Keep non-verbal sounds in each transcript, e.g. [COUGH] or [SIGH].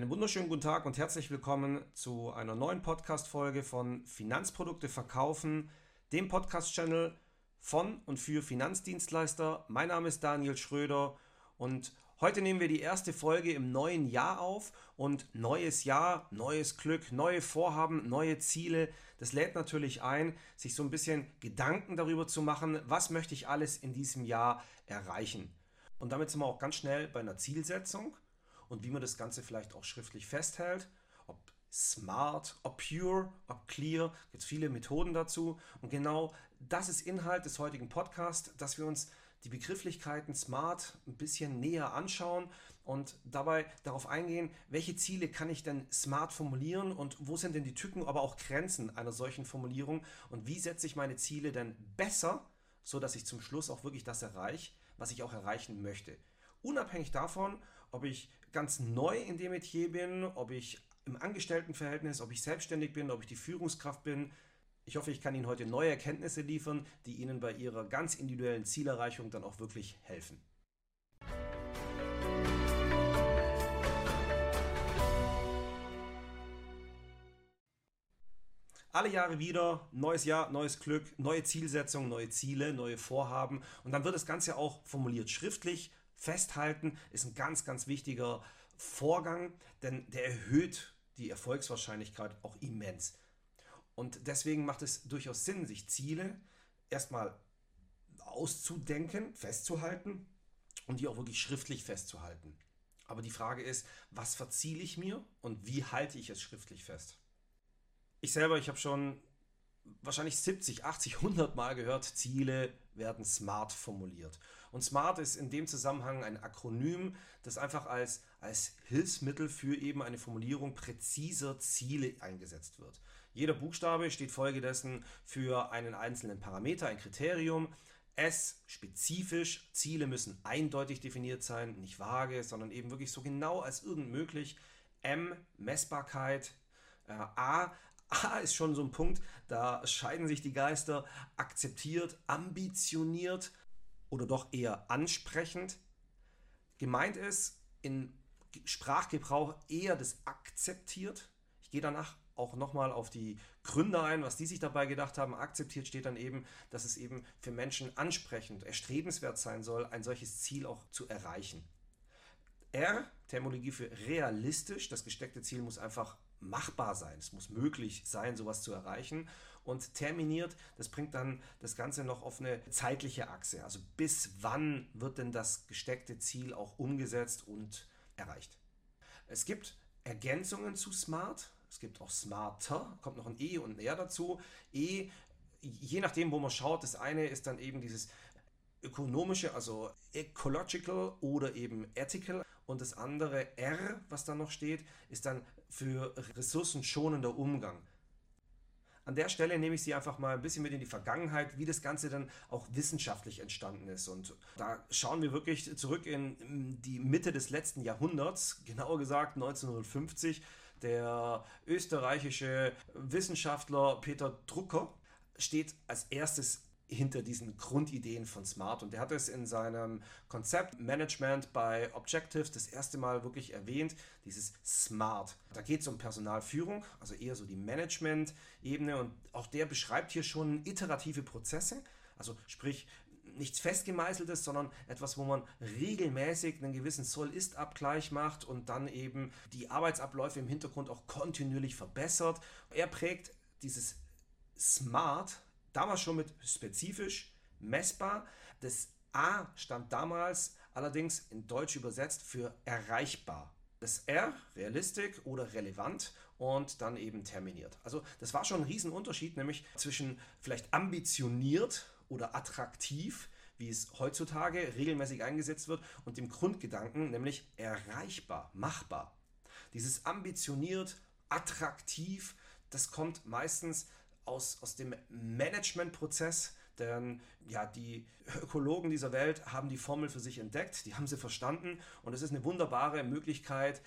Einen wunderschönen guten Tag und herzlich willkommen zu einer neuen Podcast-Folge von Finanzprodukte verkaufen, dem Podcast-Channel von und für Finanzdienstleister. Mein Name ist Daniel Schröder und heute nehmen wir die erste Folge im neuen Jahr auf und neues Jahr, neues Glück, neue Vorhaben, neue Ziele. Das lädt natürlich ein, sich so ein bisschen Gedanken darüber zu machen, was möchte ich alles in diesem Jahr erreichen. Und damit sind wir auch ganz schnell bei einer Zielsetzung und wie man das Ganze vielleicht auch schriftlich festhält. Ob smart, ob pure, ob clear, gibt es viele Methoden dazu. Und genau das ist Inhalt des heutigen Podcasts, dass wir uns die Begrifflichkeiten smart ein bisschen näher anschauen und dabei darauf eingehen, welche Ziele kann ich denn smart formulieren und wo sind denn die Tücken, aber auch Grenzen einer solchen Formulierung und wie setze ich meine Ziele denn besser, so dass ich zum Schluss auch wirklich das erreiche, was ich auch erreichen möchte. Unabhängig davon, ob ich ganz neu in dem Metier bin, ob ich im Angestelltenverhältnis, ob ich selbstständig bin, ob ich die Führungskraft bin. Ich hoffe, ich kann Ihnen heute neue Erkenntnisse liefern, die Ihnen bei Ihrer ganz individuellen Zielerreichung dann auch wirklich helfen. Alle Jahre wieder, neues Jahr, neues Glück, neue Zielsetzungen, neue Ziele, neue Vorhaben. Und dann wird das Ganze auch formuliert schriftlich, festhalten ist ein ganz, ganz wichtiger Vorgang, denn der erhöht die Erfolgswahrscheinlichkeit auch immens. Und deswegen macht es durchaus Sinn, sich Ziele erstmal auszudenken, festzuhalten und die auch wirklich schriftlich festzuhalten. Aber die Frage ist, was verziele ich mir und wie halte ich es schriftlich fest? Ich selber, ich habe schon wahrscheinlich 70, 80, 100 Mal gehört, Ziele werden smart formuliert. Und SMART ist in dem Zusammenhang ein Akronym, das einfach als, als Hilfsmittel für eben eine Formulierung präziser Ziele eingesetzt wird. Jeder Buchstabe steht folgedessen für einen einzelnen Parameter, ein Kriterium. S spezifisch, Ziele müssen eindeutig definiert sein, nicht vage, sondern eben wirklich so genau als irgend möglich. M Messbarkeit. Äh, A [LAUGHS] A ist schon so ein Punkt, da scheiden sich die Geister. Akzeptiert, ambitioniert oder doch eher ansprechend. Gemeint ist in Sprachgebrauch eher das akzeptiert. Ich gehe danach auch nochmal auf die Gründer ein, was die sich dabei gedacht haben. Akzeptiert steht dann eben, dass es eben für Menschen ansprechend, erstrebenswert sein soll, ein solches Ziel auch zu erreichen. R, Terminologie für realistisch, das gesteckte Ziel muss einfach machbar sein, es muss möglich sein, sowas zu erreichen. Und terminiert, das bringt dann das Ganze noch auf eine zeitliche Achse. Also bis wann wird denn das gesteckte Ziel auch umgesetzt und erreicht? Es gibt Ergänzungen zu Smart. Es gibt auch Smarter, kommt noch ein E und ein R dazu. E, je nachdem, wo man schaut, das eine ist dann eben dieses ökonomische, also ecological oder eben ethical. Und das andere R, was da noch steht, ist dann für ressourcenschonender Umgang. An der Stelle nehme ich Sie einfach mal ein bisschen mit in die Vergangenheit, wie das Ganze dann auch wissenschaftlich entstanden ist. Und da schauen wir wirklich zurück in die Mitte des letzten Jahrhunderts, genauer gesagt 1950. Der österreichische Wissenschaftler Peter Drucker steht als erstes hinter diesen Grundideen von Smart. Und er hat es in seinem Konzept Management bei Objectives das erste Mal wirklich erwähnt, dieses Smart. Da geht es um Personalführung, also eher so die Management-Ebene. Und auch der beschreibt hier schon iterative Prozesse. Also sprich, nichts festgemeißeltes, sondern etwas, wo man regelmäßig einen gewissen Soll-Ist-Abgleich macht und dann eben die Arbeitsabläufe im Hintergrund auch kontinuierlich verbessert. Er prägt dieses Smart damals schon mit spezifisch, messbar. Das A stand damals allerdings in Deutsch übersetzt für erreichbar. Das R, realistisch oder relevant und dann eben terminiert. Also das war schon ein Riesenunterschied, nämlich zwischen vielleicht ambitioniert oder attraktiv, wie es heutzutage regelmäßig eingesetzt wird, und dem Grundgedanken, nämlich erreichbar, machbar. Dieses ambitioniert, attraktiv, das kommt meistens aus, aus dem Managementprozess, denn ja, die Ökologen dieser Welt haben die Formel für sich entdeckt, die haben sie verstanden und es ist eine wunderbare Möglichkeit,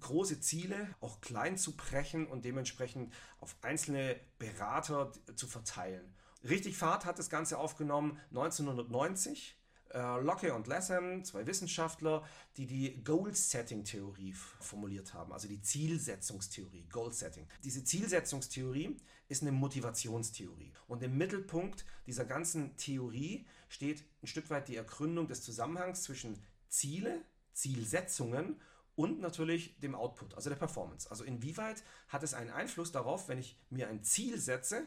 große Ziele auch klein zu brechen und dementsprechend auf einzelne Berater zu verteilen. Richtig Fahrt hat das Ganze aufgenommen 1990 Äh, Locke und Latham, zwei Wissenschaftler, die die Goal-Setting-Theorie formuliert haben, also die Zielsetzungstheorie, Goal-Setting. Diese Zielsetzungstheorie ist eine Motivationstheorie. Und im Mittelpunkt dieser ganzen Theorie steht ein Stück weit die Ergründung des Zusammenhangs zwischen Ziele, Zielsetzungen und natürlich dem Output, also der Performance. Also inwieweit hat es einen Einfluss darauf, wenn ich mir ein Ziel setze,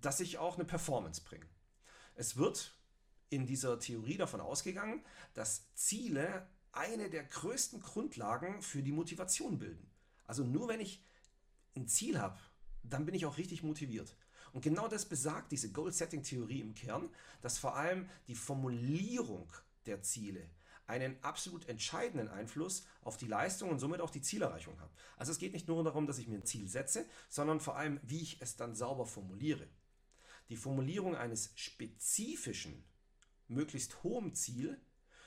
dass ich auch eine Performance bringe. Es wird in dieser Theorie davon ausgegangen, dass Ziele eine der größten Grundlagen für die Motivation bilden. Also nur wenn ich ein Ziel habe, dann bin ich auch richtig motiviert. Und genau das besagt diese Goal-Setting-Theorie im Kern, dass vor allem die Formulierung der Ziele einen absolut entscheidenden Einfluss auf die Leistung und somit auch die Zielerreichung hat. Also es geht nicht nur darum, dass ich mir ein Ziel setze, sondern vor allem, wie ich es dann sauber formuliere. Die Formulierung eines spezifischen möglichst hohem Ziel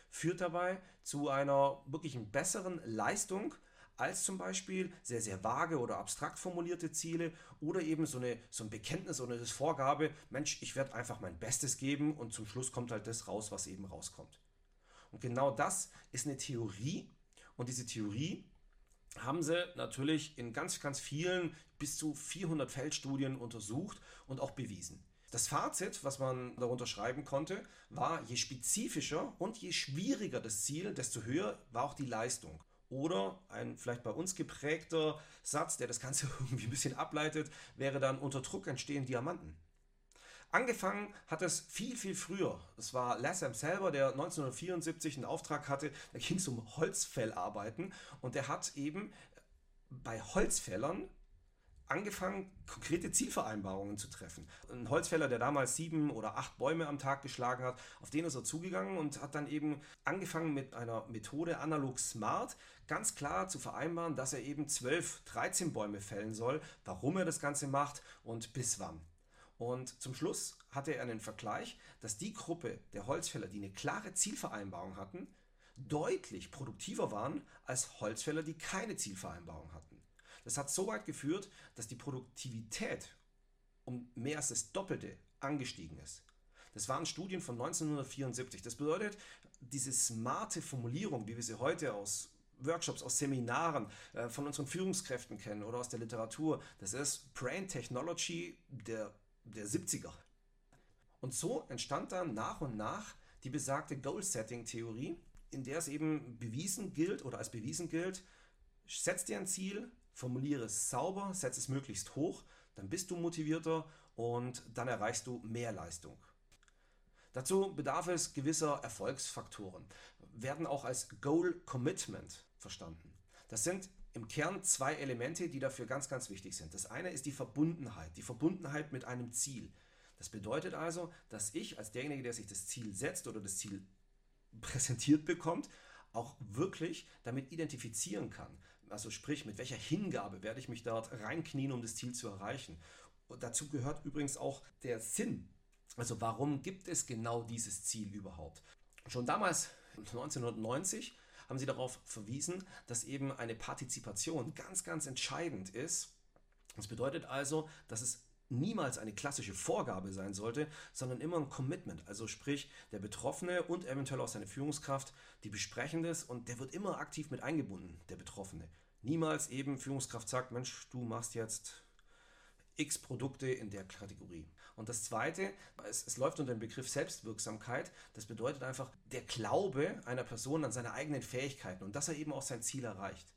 führt dabei zu einer wirklich besseren Leistung als zum Beispiel sehr, sehr vage oder abstrakt formulierte Ziele oder eben so, eine, so ein Bekenntnis oder eine Vorgabe, Mensch, ich werde einfach mein Bestes geben und zum Schluss kommt halt das raus, was eben rauskommt. Und genau das ist eine Theorie und diese Theorie haben sie natürlich in ganz, ganz vielen bis zu 400 Feldstudien untersucht und auch bewiesen. Das Fazit, was man darunter schreiben konnte, war, je spezifischer und je schwieriger das Ziel, desto höher war auch die Leistung. Oder ein vielleicht bei uns geprägter Satz, der das Ganze [LAUGHS] irgendwie ein bisschen ableitet, wäre dann unter Druck entstehen Diamanten. Angefangen hat es viel, viel früher. Es war Lassam selber, der 1974 einen Auftrag hatte, da ging es um Holzfellarbeiten und der hat eben bei Holzfällern angefangen, konkrete Zielvereinbarungen zu treffen. Ein Holzfäller, der damals sieben oder acht Bäume am Tag geschlagen hat, auf den ist er zugegangen und hat dann eben angefangen mit einer Methode analog smart ganz klar zu vereinbaren, dass er eben zwölf, 13 Bäume fällen soll, warum er das Ganze macht und bis wann. Und zum Schluss hatte er einen Vergleich, dass die Gruppe der Holzfäller, die eine klare Zielvereinbarung hatten, deutlich produktiver waren als Holzfäller, die keine Zielvereinbarung hatten. Das hat so weit geführt, dass die Produktivität um mehr als das Doppelte angestiegen ist. Das waren Studien von 1974. Das bedeutet, diese smarte Formulierung, wie wir sie heute aus Workshops, aus Seminaren, äh, von unseren Führungskräften kennen oder aus der Literatur, das ist Brain Technology der, der 70er. Und so entstand dann nach und nach die besagte Goal-Setting-Theorie, in der es eben bewiesen gilt oder als bewiesen gilt, setz dir ein Ziel, formuliere es sauber, setze es möglichst hoch, dann bist du motivierter und dann erreichst du mehr Leistung. Dazu bedarf es gewisser Erfolgsfaktoren, werden auch als Goal Commitment verstanden. Das sind im Kern zwei Elemente, die dafür ganz, ganz wichtig sind. Das eine ist die Verbundenheit, die Verbundenheit mit einem Ziel. Das bedeutet also, dass ich als derjenige, der sich das Ziel setzt oder das Ziel präsentiert bekommt, auch wirklich damit identifizieren kann. Also sprich, mit welcher Hingabe werde ich mich dort reinknien, um das Ziel zu erreichen. Und dazu gehört übrigens auch der Sinn. Also warum gibt es genau dieses Ziel überhaupt? Schon damals, 1990, haben sie darauf verwiesen, dass eben eine Partizipation ganz, ganz entscheidend ist. Das bedeutet also, dass es niemals eine klassische Vorgabe sein sollte, sondern immer ein Commitment. Also sprich, der Betroffene und eventuell auch seine Führungskraft, die besprechen das und der wird immer aktiv mit eingebunden, der Betroffene niemals eben Führungskraft sagt, Mensch, du machst jetzt x Produkte in der Kategorie. Und das Zweite, es, es, läuft unter dem Begriff Selbstwirksamkeit. Das bedeutet einfach der Glaube einer Person an seine eigenen Fähigkeiten und dass er eben auch sein Ziel erreicht.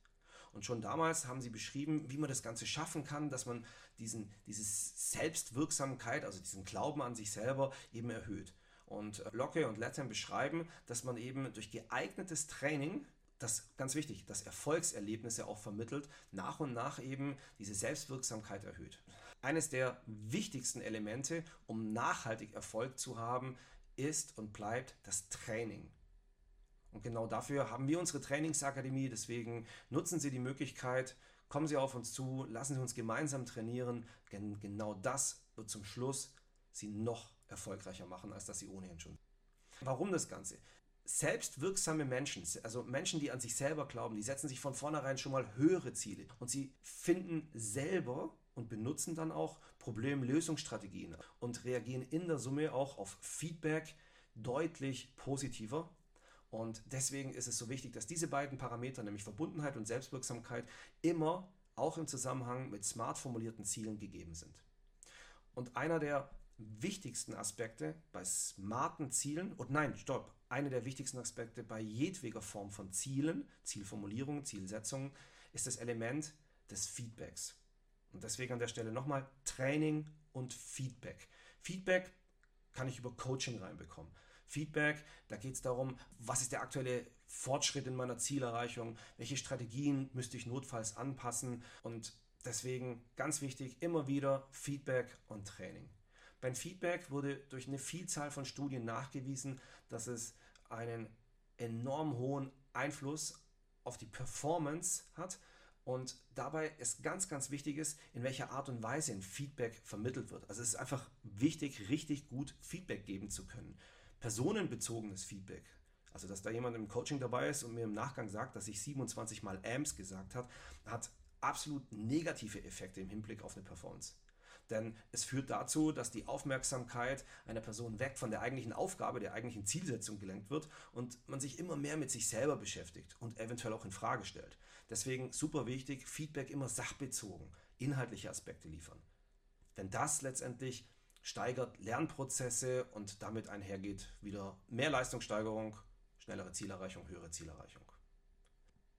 Und schon damals haben sie beschrieben, wie man das Ganze schaffen kann, dass man diesen, diese Selbstwirksamkeit, also diesen Glauben an sich selber eben erhöht. Und Locke und Latham beschreiben, dass man eben durch geeignetes Training das ganz wichtig, das Erfolgserlebnisse auch vermittelt, nach und nach eben diese Selbstwirksamkeit erhöht. Eines der wichtigsten Elemente, um nachhaltig Erfolg zu haben, ist und bleibt das Training. Und genau dafür haben wir unsere Trainingsakademie, deswegen nutzen Sie die Möglichkeit, kommen Sie auf uns zu, lassen Sie uns gemeinsam trainieren, denn genau das wird zum Schluss Sie noch erfolgreicher machen, als dass Sie ohnehin schon. Warum das Ganze? Selbstwirksame Menschen, also Menschen, die an sich selber glauben, die setzen sich von vornherein schon mal höhere Ziele und sie finden selber und benutzen dann auch Problemlösungsstrategien und reagieren in der Summe auch auf Feedback, deutlich positiver. Und deswegen ist es so wichtig, dass diese beiden Parameter, nämlich Verbundenheit und Selbstwirksamkeit, immer auch im Zusammenhang mit smart formulierten Zielen gegeben sind. Und einer der wichtigsten Aspekte bei smarten Zielen, und nein, stopp, einer der wichtigsten Aspekte bei jedweder Form von Zielen, Zielformulierungen, Zielsetzungen, ist das Element des Feedbacks. Und deswegen an der Stelle nochmal Training und Feedback. Feedback kann ich über Coaching reinbekommen. Feedback, da geht es darum, was ist der aktuelle Fortschritt in meiner Zielerreichung, welche Strategien müsste ich notfalls anpassen und deswegen ganz wichtig, immer wieder Feedback und Training. Beim Feedback wurde durch eine Vielzahl von Studien nachgewiesen, dass es einen enorm hohen Einfluss auf die Performance hat und dabei ist ganz, ganz wichtig ist, in welcher Art und Weise ein Feedback vermittelt wird. Also es ist einfach wichtig, richtig gut Feedback geben zu können. Personenbezogenes Feedback, also dass da jemand im Coaching dabei ist und mir im Nachgang sagt, dass ich 27 mal AMS gesagt habe, hat absolut negative Effekte im Hinblick auf eine Performance. Denn es führt dazu, dass die Aufmerksamkeit einer Person weg von der eigentlichen Aufgabe, der eigentlichen Zielsetzung gelenkt wird und man sich immer mehr mit sich selber beschäftigt und eventuell auch in Frage stellt. Deswegen super wichtig, Feedback immer sachbezogen, inhaltliche Aspekte liefern. Denn das letztendlich steigert Lernprozesse und damit einhergeht wieder mehr Leistungssteigerung, schnellere Zielerreichung, höhere Zielerreichung.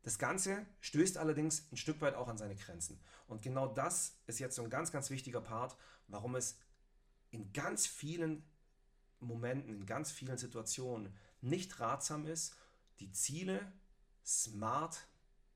Das Ganze stößt allerdings ein Stück weit auch an seine Grenzen. Und genau das ist jetzt so ein ganz, ganz wichtiger Part, warum es in ganz vielen Momenten, in ganz vielen Situationen nicht ratsam ist, die Ziele smart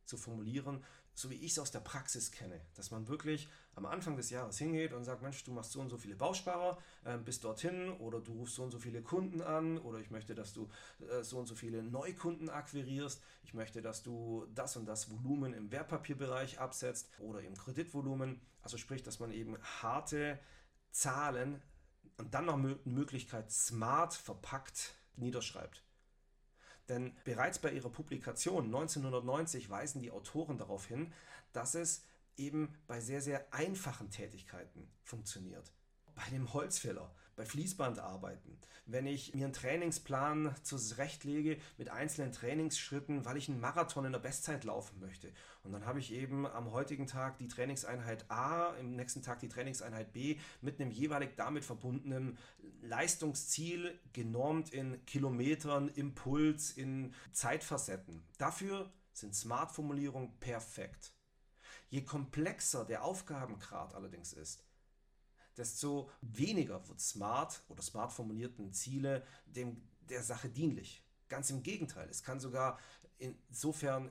zu formulieren, so wie ich es aus der Praxis kenne. Dass man wirklich am Anfang des Jahres hingeht und sagt, Mensch, du machst so und so viele Bausparer, äh, bis dorthin oder du rufst so und so viele Kunden an oder ich möchte, dass du äh, so und so viele Neukunden akquirierst, ich möchte, dass du das und das Volumen im Wertpapierbereich absetzt oder im Kreditvolumen. Also sprich, dass man eben harte Zahlen und dann noch Möglichkeit smart verpackt niederschreibt. Denn bereits bei ihrer Publikation 1990 weisen die Autoren darauf hin, dass es eben bei sehr, sehr einfachen Tätigkeiten funktioniert. Bei dem Holzfäller, bei Fließbandarbeiten, wenn ich mir einen Trainingsplan zurechtlege mit einzelnen Trainingsschritten, weil ich einen Marathon in der Bestzeit laufen möchte. Und dann habe ich eben am heutigen Tag die Trainingseinheit A, im nächsten Tag die Trainingseinheit B mit einem jeweilig damit verbundenen Leistungsziel genormt in Kilometern, Impuls, in Zeitfacetten. Dafür sind Smart-Formulierungen perfekt. Je komplexer der Aufgabengrad allerdings ist, desto weniger wird smart oder smart formulierten Ziele dem, der Sache dienlich. Ganz im Gegenteil, es kann sogar insofern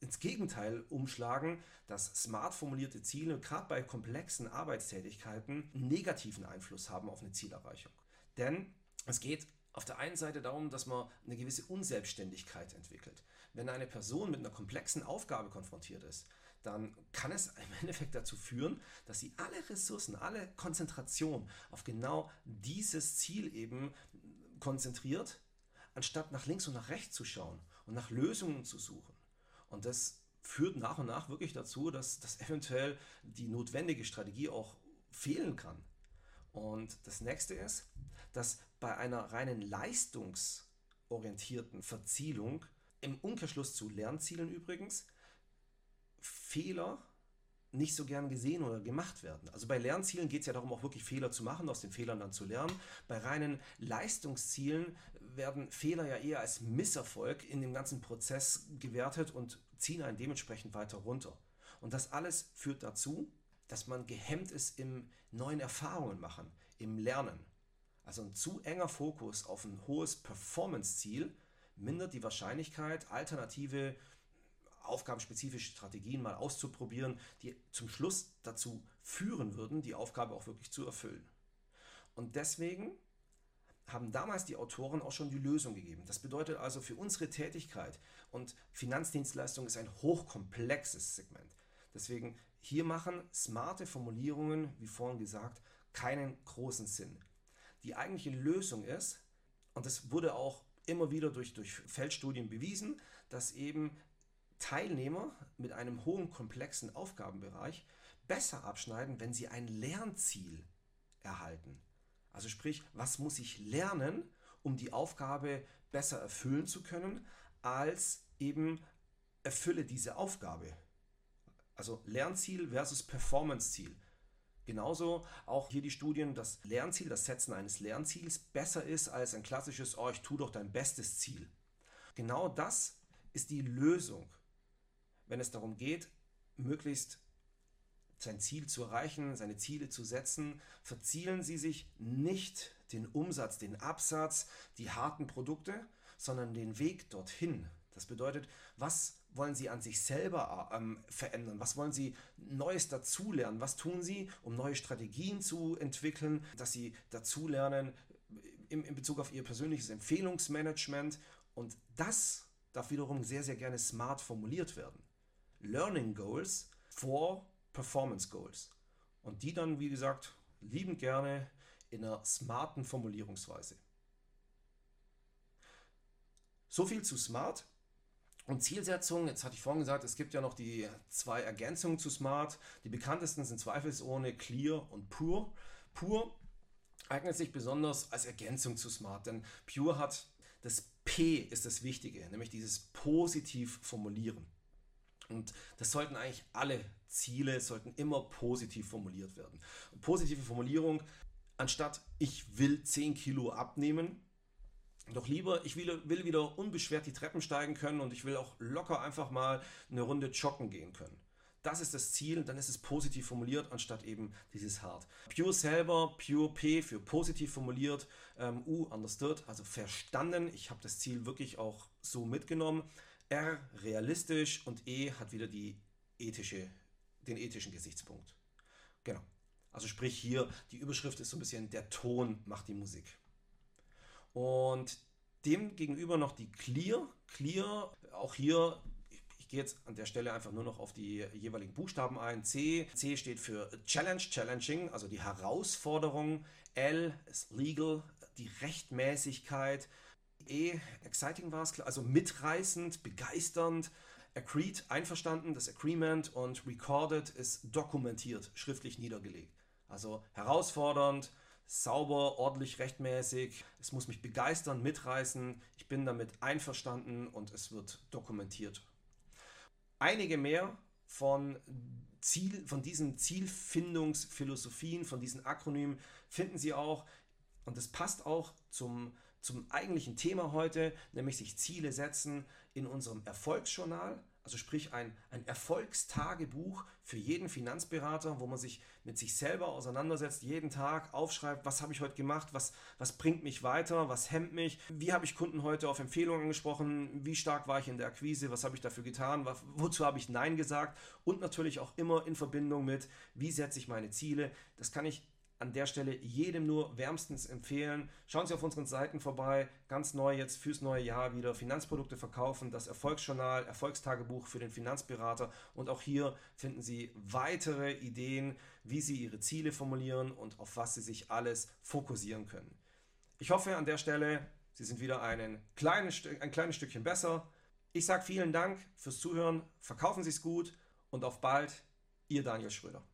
ins Gegenteil umschlagen, dass smart formulierte Ziele gerade bei komplexen Arbeitstätigkeiten negativen Einfluss haben auf eine Zielerreichung. Denn es geht auf der einen Seite darum, dass man eine gewisse Unselbstständigkeit entwickelt. Wenn eine Person mit einer komplexen Aufgabe konfrontiert ist, dann kann es [LAUGHS] im Endeffekt dazu führen, dass sie alle Ressourcen, alle Konzentration auf genau dieses Ziel eben konzentriert, anstatt nach links und nach rechts zu schauen und nach Lösungen zu suchen. Und das führt nach und nach wirklich dazu, dass, dass eventuell die notwendige Strategie auch fehlen kann. Und das nächste ist, dass bei einer reinen leistungsorientierten Verzielung, im Umkehrschluss zu Lernzielen übrigens, Fehler nicht so gern gesehen oder gemacht werden. Also bei Lernzielen geht es ja darum, auch wirklich Fehler zu machen, aus den Fehlern dann zu lernen. Bei reinen Leistungszielen werden Fehler ja eher als Misserfolg in dem ganzen Prozess gewertet und ziehen einen dementsprechend weiter runter. Und das alles führt dazu, dass man gehemmt ist im neuen Erfahrungen machen, im Lernen. Also ein zu enger Fokus auf ein hohes Performance-Ziel mindert die Wahrscheinlichkeit, alternative aufgabenspezifische Strategien mal auszuprobieren, die zum Schluss dazu führen würden, die Aufgabe auch wirklich zu erfüllen. Und deswegen haben damals die Autoren auch schon die Lösung gegeben. Das bedeutet also für unsere Tätigkeit und Finanzdienstleistung ist ein hochkomplexes Segment. Deswegen hier machen smarte Formulierungen, wie vorhin gesagt, keinen großen Sinn. Die eigentliche Lösung ist, und das wurde auch immer wieder durch, durch Feldstudien bewiesen, dass eben Teilnehmer mit einem hohen komplexen Aufgabenbereich besser abschneiden, wenn sie ein Lernziel erhalten. Also sprich, was muss ich lernen, um die Aufgabe besser erfüllen zu können, als eben erfülle diese Aufgabe. Also Lernziel versus Performance-Ziel. Genauso auch hier die Studien, dass Lernziel, das Setzen eines Lernziels besser ist als ein klassisches, oh, ich tue doch dein bestes Ziel. Genau das ist die Lösung, wenn es darum geht, möglichst sein Ziel zu erreichen, seine Ziele zu setzen, verzielen Sie sich nicht den Umsatz, den Absatz, die harten Produkte, sondern den Weg dorthin. Das bedeutet, was wollen Sie an sich selber ähm, verändern? Was wollen Sie Neues dazulernen? Was tun Sie, um neue Strategien zu entwickeln, dass Sie dazulernen in, in Bezug auf Ihr persönliches Empfehlungsmanagement? Und das darf wiederum sehr, sehr gerne smart formuliert werden. Learning Goals for Performance Goals. Und die dann, wie gesagt, liebend gerne in einer smarten Formulierungsweise. So viel zu Smart. Und Zielsetzung, jetzt hatte ich vorhin gesagt, es gibt ja noch die zwei Ergänzungen zu Smart. Die bekanntesten sind zweifelsohne Clear und Pure. Pure eignet sich besonders als Ergänzung zu Smart, denn Pure hat das P ist das Wichtige, nämlich dieses positiv formulieren. Und das sollten eigentlich alle Ziele sollten immer positiv formuliert werden. Positive Formulierung, anstatt ich will 10 Kilo abnehmen, doch lieber, ich will, will wieder unbeschwert die Treppen steigen können und ich will auch locker einfach mal eine Runde joggen gehen können. Das ist das Ziel, dann ist es positiv formuliert, anstatt eben dieses hart. Pure selber, Pure P für positiv formuliert, ähm, U understood, also verstanden. Ich habe das Ziel wirklich auch so mitgenommen. R realistisch und E hat wieder die ethische, den ethischen Gesichtspunkt. Genau. Also sprich hier, die Überschrift ist so ein bisschen der Ton macht die Musik. Und dem gegenüber noch die Clear. Clear, auch hier, ich gehe jetzt an der Stelle einfach nur noch auf die jeweiligen Buchstaben ein. C, C steht für Challenge, Challenging, also die Herausforderung. L ist Legal, die Rechtmäßigkeit. E, Exciting war es, also mitreißend, begeisternd. Agreed, einverstanden, das Agreement und Recorded ist dokumentiert, schriftlich niedergelegt. Also herausfordernd, sauber, ordentlich, rechtmäßig. Es muss mich begeistern, mitreißen. Ich bin damit einverstanden und es wird dokumentiert. Einige mehr von, Ziel, von diesen Zielfindungsphilosophien, von diesen Akronymen finden Sie auch, und das passt auch zum, zum eigentlichen Thema heute, nämlich sich Ziele setzen in unserem Erfolgsjournal also sprich ein, ein Erfolgstagebuch für jeden Finanzberater, wo man sich mit sich selber auseinandersetzt, jeden Tag aufschreibt, was habe ich heute gemacht, was, was bringt mich weiter, was hemmt mich, wie habe ich Kunden heute auf Empfehlungen angesprochen, wie stark war ich in der Akquise, was habe ich dafür getan, wozu habe ich Nein gesagt und natürlich auch immer in Verbindung mit, wie setze ich meine Ziele. Das kann ich an der Stelle jedem nur wärmstens empfehlen. Schauen Sie auf unseren Seiten vorbei. Ganz neu jetzt fürs neue Jahr wieder Finanzprodukte verkaufen, das Erfolgsjournal, Erfolgstagebuch für den Finanzberater. Und auch hier finden Sie weitere Ideen, wie Sie Ihre Ziele formulieren und auf was Sie sich alles fokussieren können. Ich hoffe an der Stelle, Sie sind wieder ein kleines, ein kleines Stückchen besser. Ich sage vielen Dank fürs Zuhören. Verkaufen Sie es gut und auf bald. Ihr Daniel Schröder.